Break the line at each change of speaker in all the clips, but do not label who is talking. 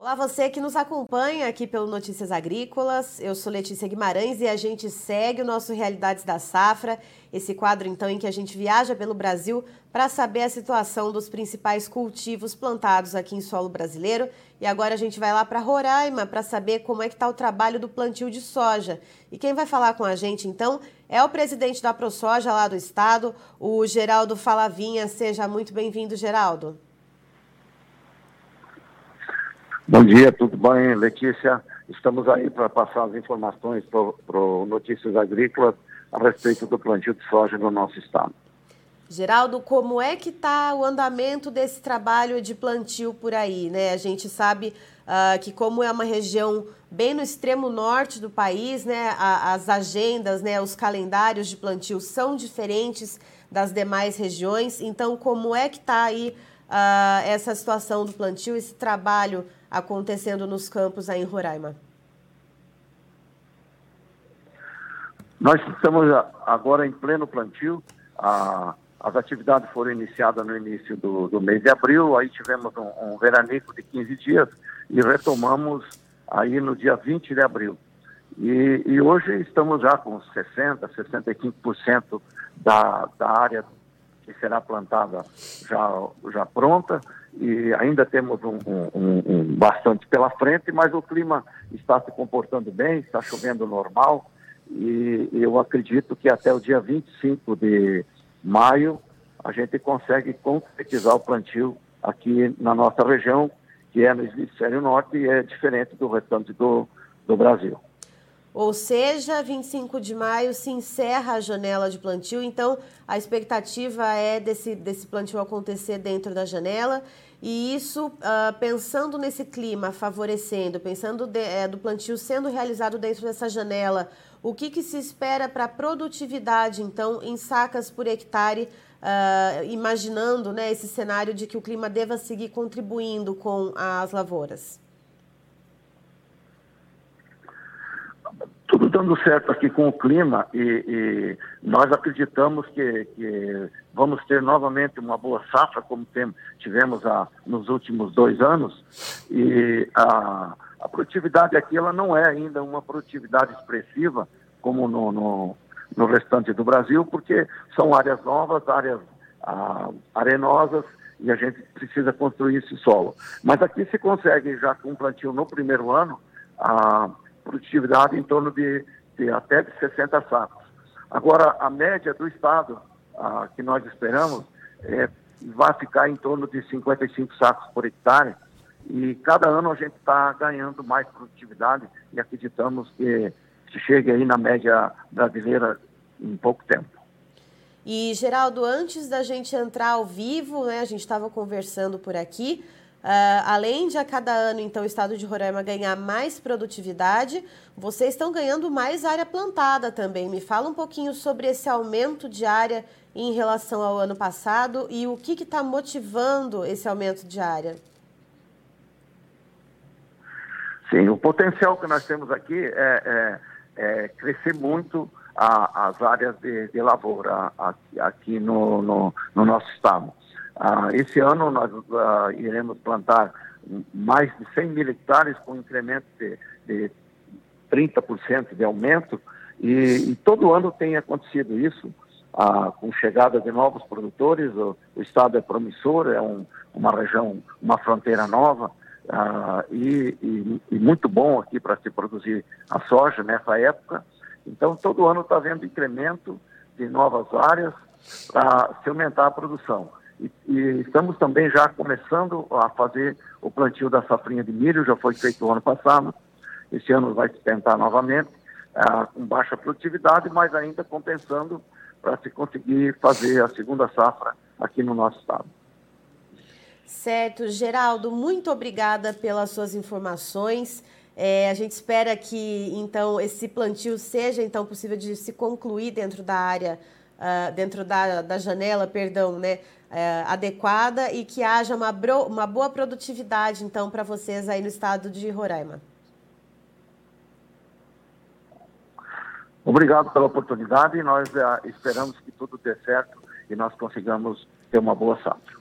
Olá, você que nos acompanha aqui pelo Notícias Agrícolas. Eu sou Letícia Guimarães e a gente segue o nosso Realidades da Safra, esse quadro então em que a gente viaja pelo Brasil para saber a situação dos principais cultivos plantados aqui em solo brasileiro. E agora a gente vai lá para Roraima para saber como é que está o trabalho do plantio de soja. E quem vai falar com a gente então é o presidente da ProSoja lá do estado, o Geraldo Falavinha. Seja muito bem-vindo, Geraldo.
Bom dia, tudo bem, Letícia? Estamos aí para passar as informações para o Notícias Agrícolas a respeito do plantio de soja no nosso estado.
Geraldo, como é que está o andamento desse trabalho de plantio por aí? Né? A gente sabe uh, que como é uma região bem no extremo norte do país, né, a, as agendas, né, os calendários de plantio são diferentes das demais regiões. Então, como é que está aí uh, essa situação do plantio, esse trabalho acontecendo nos campos aí em Roraima?
Nós estamos agora em pleno plantio. A, as atividades foram iniciadas no início do, do mês de abril, aí tivemos um, um, veranico de 15 dias e retomamos aí no dia 20 de abril. E, e hoje estamos já com 60%, 65% da, da área que será plantada já, já pronta e ainda temos um, um, um, bastante pela frente, mas o clima está se comportando bem, está chovendo normal e eu acredito que até o dia 25 de maio a gente consegue concretizar o plantio aqui na nossa região, que é no hemisfério norte e é diferente do restante do, do Brasil.
Ou seja, 25 de maio se encerra a janela de plantio, então a expectativa é desse, desse plantio acontecer dentro da janela e isso uh, pensando nesse clima favorecendo, pensando de, é, do plantio sendo realizado dentro dessa janela, o que, que se espera para a produtividade, então, em sacas por hectare, uh, imaginando né, esse cenário de que o clima deva seguir contribuindo com as lavouras?
tudo dando certo aqui com o clima e, e nós acreditamos que, que, vamos ter novamente uma boa safra, como tem, tivemos a, nos últimos dois anos. E a, a, produtividade aqui ela não é ainda uma produtividade expressiva, como no, no, no restante do Brasil, porque são áreas novas, áreas a, arenosas, e a gente precisa construir esse solo. Mas aqui se consegue, já com plantio no primeiro ano, a produtividade em torno de, de até de 60 sacos. Agora, a média do Estado a, que nós esperamos é, vai ficar em torno de 55 sacos por hectare e cada ano a gente está ganhando mais produtividade e acreditamos que se chegue aí na média brasileira em pouco tempo.
E, Geraldo, antes da gente entrar ao vivo, né, a gente estava conversando por aqui, Uh, além de a cada ano, então, o estado de Roraima ganhar mais produtividade, vocês estão ganhando mais área plantada também. Me fala um pouquinho sobre esse aumento de área em relação ao ano passado e o que está motivando esse aumento de área.
Sim, o potencial que nós temos aqui é, é, é crescer muito a, as áreas de, de lavoura aqui, aqui no, no, no nosso estado. Ah, esse ano nós ah, iremos plantar mais de 100 mil hectares com incremento de, de 30% de aumento e, e, todo ano tem acontecido isso ah, com chegada de novos produtores. O, o estado é promissor, é um, uma região, uma fronteira nova ah, e, e, e, muito bom aqui para se produzir a soja nessa época. Então todo ano está havendo incremento de novas áreas para se aumentar a produção. E, estamos também já começando a fazer o plantio da safrinha de milho, já foi feito o ano passado. Esse ano vai se tentar novamente, ah, com baixa produtividade, mas ainda compensando para se conseguir fazer a segunda safra aqui no nosso estado.
Certo, Geraldo, muito obrigada pelas suas informações. É, a gente espera que então esse plantio seja então possível de se concluir dentro da área, uh, dentro da, da janela, perdão, né, é, adequada e que haja uma, bro, uma boa produtividade, então, para vocês aí no estado de Roraima.
Obrigado pela oportunidade nós uh, esperamos que tudo dê certo e nós consigamos ter uma boa safra.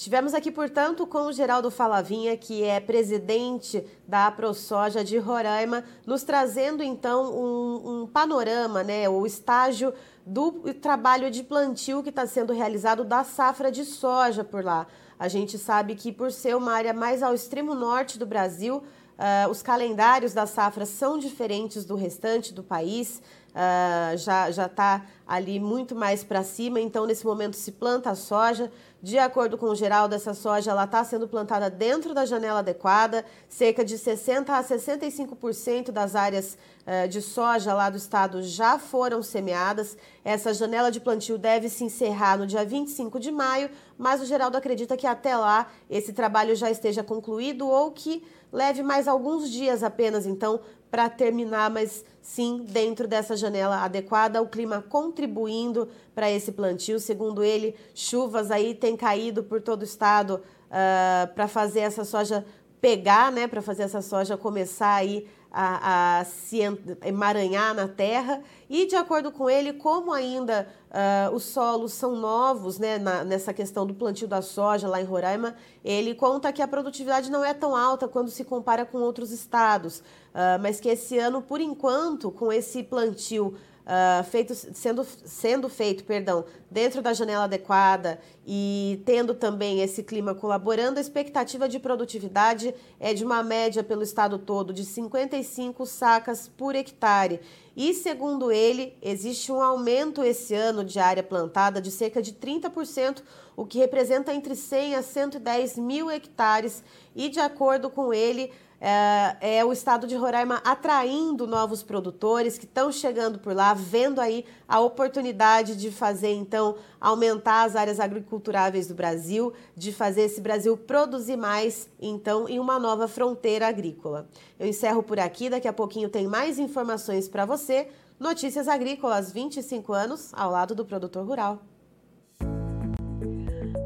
Estivemos aqui, portanto, com o Geraldo Falavinha, que é presidente da ProSoja de Roraima, nos trazendo então um, um panorama, né, o estágio do trabalho de plantio que está sendo realizado da safra de soja por lá. A gente sabe que por ser uma área mais ao extremo norte do Brasil, uh, os calendários da safra são diferentes do restante do país uh, já já está ali muito mais para cima. Então, nesse momento, se planta a soja. De acordo com o Geraldo, essa soja ela está sendo plantada dentro da janela adequada. Cerca de 60 a 65% das áreas uh, de soja lá do estado já foram semeadas. Essa janela de plantio deve se encerrar no dia 25 de maio, mas o Geraldo acredita que até lá esse trabalho já esteja concluído ou que leve mais alguns dias apenas, então, para terminar, mas sim dentro dessa janela adequada, o clima contribuindo para esse plantio. Segundo ele, chuvas aí têm caído por todo o estado uh, ah, para fazer essa soja pegar, né, para fazer essa soja começar aí a, a, se emaranhar na terra. E, de acordo com ele, como ainda uh, os solos são novos né, na, nessa questão do plantio da soja lá em Roraima, ele conta que a produtividade não é tão alta quando se compara com outros estados, uh, mas que esse ano, por enquanto, com esse plantio uh, feito, sendo, sendo feito perdão, dentro da janela adequada e tendo também esse clima colaborando, a expectativa de produtividade é de uma média pelo estado todo de 55 sacas por hectare. E, segundo ele, existe um aumento esse ano de área plantada de cerca de 30%, o que representa entre 100 a 110 mil hectares. E, de acordo com ele, é, é, o estado de Roraima atraindo novos produtores que estão chegando por lá, vendo aí a oportunidade de fazer, então, aumentar as áreas agriculturáveis do Brasil, de fazer esse Brasil produzir mais, então, em uma nova fronteira agrícola. Eu encerro por aqui, daqui a pouquinho tem mais informações para você. Notícias Agrícolas, 25 anos ao lado do produtor rural.